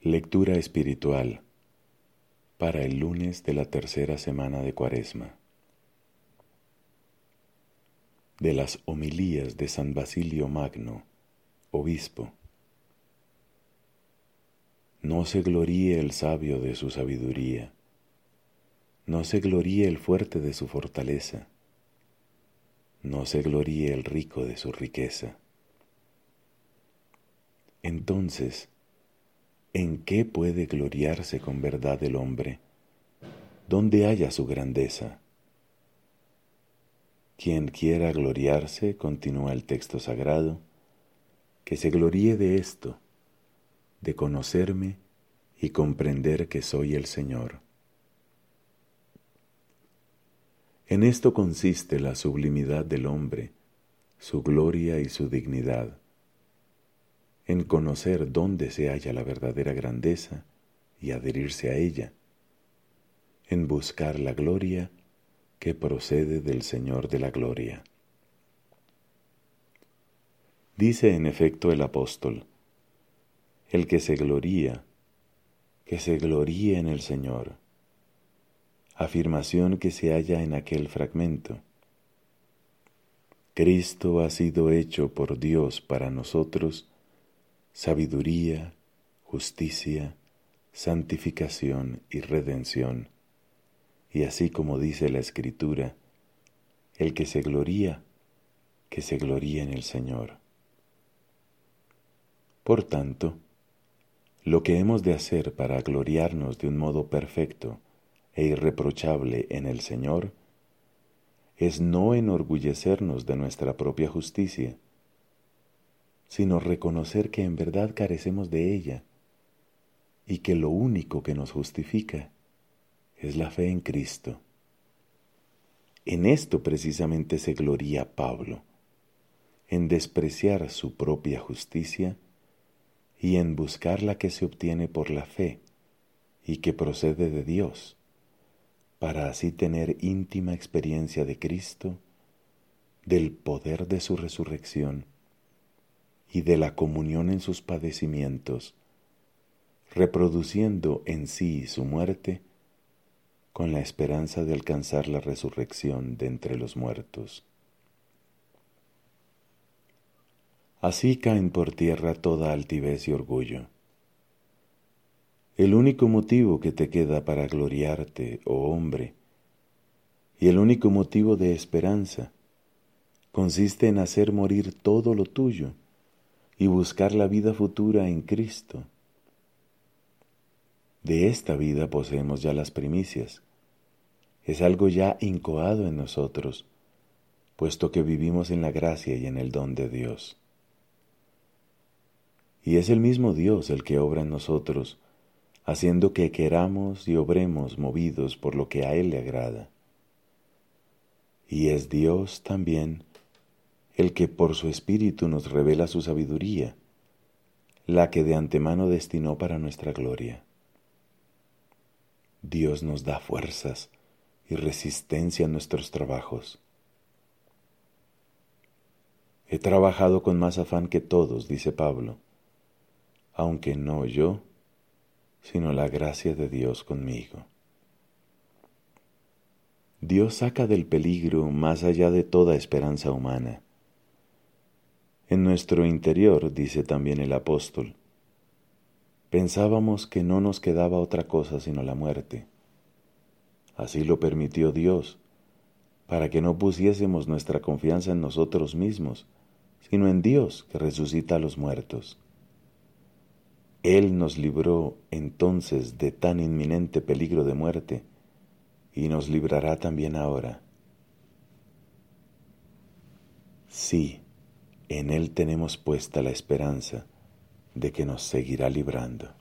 Lectura espiritual para el lunes de la tercera semana de Cuaresma. De las homilías de San Basilio Magno, obispo. No se gloríe el sabio de su sabiduría, no se gloríe el fuerte de su fortaleza, no se gloríe el rico de su riqueza. Entonces, ¿En qué puede gloriarse con verdad el hombre? ¿Dónde haya su grandeza? Quien quiera gloriarse, continúa el texto sagrado, que se gloríe de esto, de conocerme y comprender que soy el Señor. En esto consiste la sublimidad del hombre, su gloria y su dignidad en conocer dónde se halla la verdadera grandeza y adherirse a ella, en buscar la gloria que procede del Señor de la gloria. Dice en efecto el apóstol, el que se gloría, que se gloríe en el Señor. Afirmación que se halla en aquel fragmento. Cristo ha sido hecho por Dios para nosotros sabiduría, justicia, santificación y redención. Y así como dice la Escritura, el que se gloría, que se gloría en el Señor. Por tanto, lo que hemos de hacer para gloriarnos de un modo perfecto e irreprochable en el Señor es no enorgullecernos de nuestra propia justicia, sino reconocer que en verdad carecemos de ella y que lo único que nos justifica es la fe en Cristo. En esto precisamente se gloría Pablo, en despreciar su propia justicia y en buscar la que se obtiene por la fe y que procede de Dios, para así tener íntima experiencia de Cristo, del poder de su resurrección, y de la comunión en sus padecimientos, reproduciendo en sí su muerte con la esperanza de alcanzar la resurrección de entre los muertos. Así caen por tierra toda altivez y orgullo. El único motivo que te queda para gloriarte, oh hombre, y el único motivo de esperanza, consiste en hacer morir todo lo tuyo, y buscar la vida futura en Cristo. De esta vida poseemos ya las primicias. Es algo ya incoado en nosotros, puesto que vivimos en la gracia y en el don de Dios. Y es el mismo Dios el que obra en nosotros, haciendo que queramos y obremos movidos por lo que a Él le agrada. Y es Dios también el que por su Espíritu nos revela su sabiduría, la que de antemano destinó para nuestra gloria. Dios nos da fuerzas y resistencia en nuestros trabajos. He trabajado con más afán que todos, dice Pablo, aunque no yo, sino la gracia de Dios conmigo. Dios saca del peligro más allá de toda esperanza humana en nuestro interior, dice también el apóstol, pensábamos que no nos quedaba otra cosa sino la muerte. Así lo permitió Dios, para que no pusiésemos nuestra confianza en nosotros mismos, sino en Dios que resucita a los muertos. Él nos libró entonces de tan inminente peligro de muerte, y nos librará también ahora. Sí, en Él tenemos puesta la esperanza de que nos seguirá librando.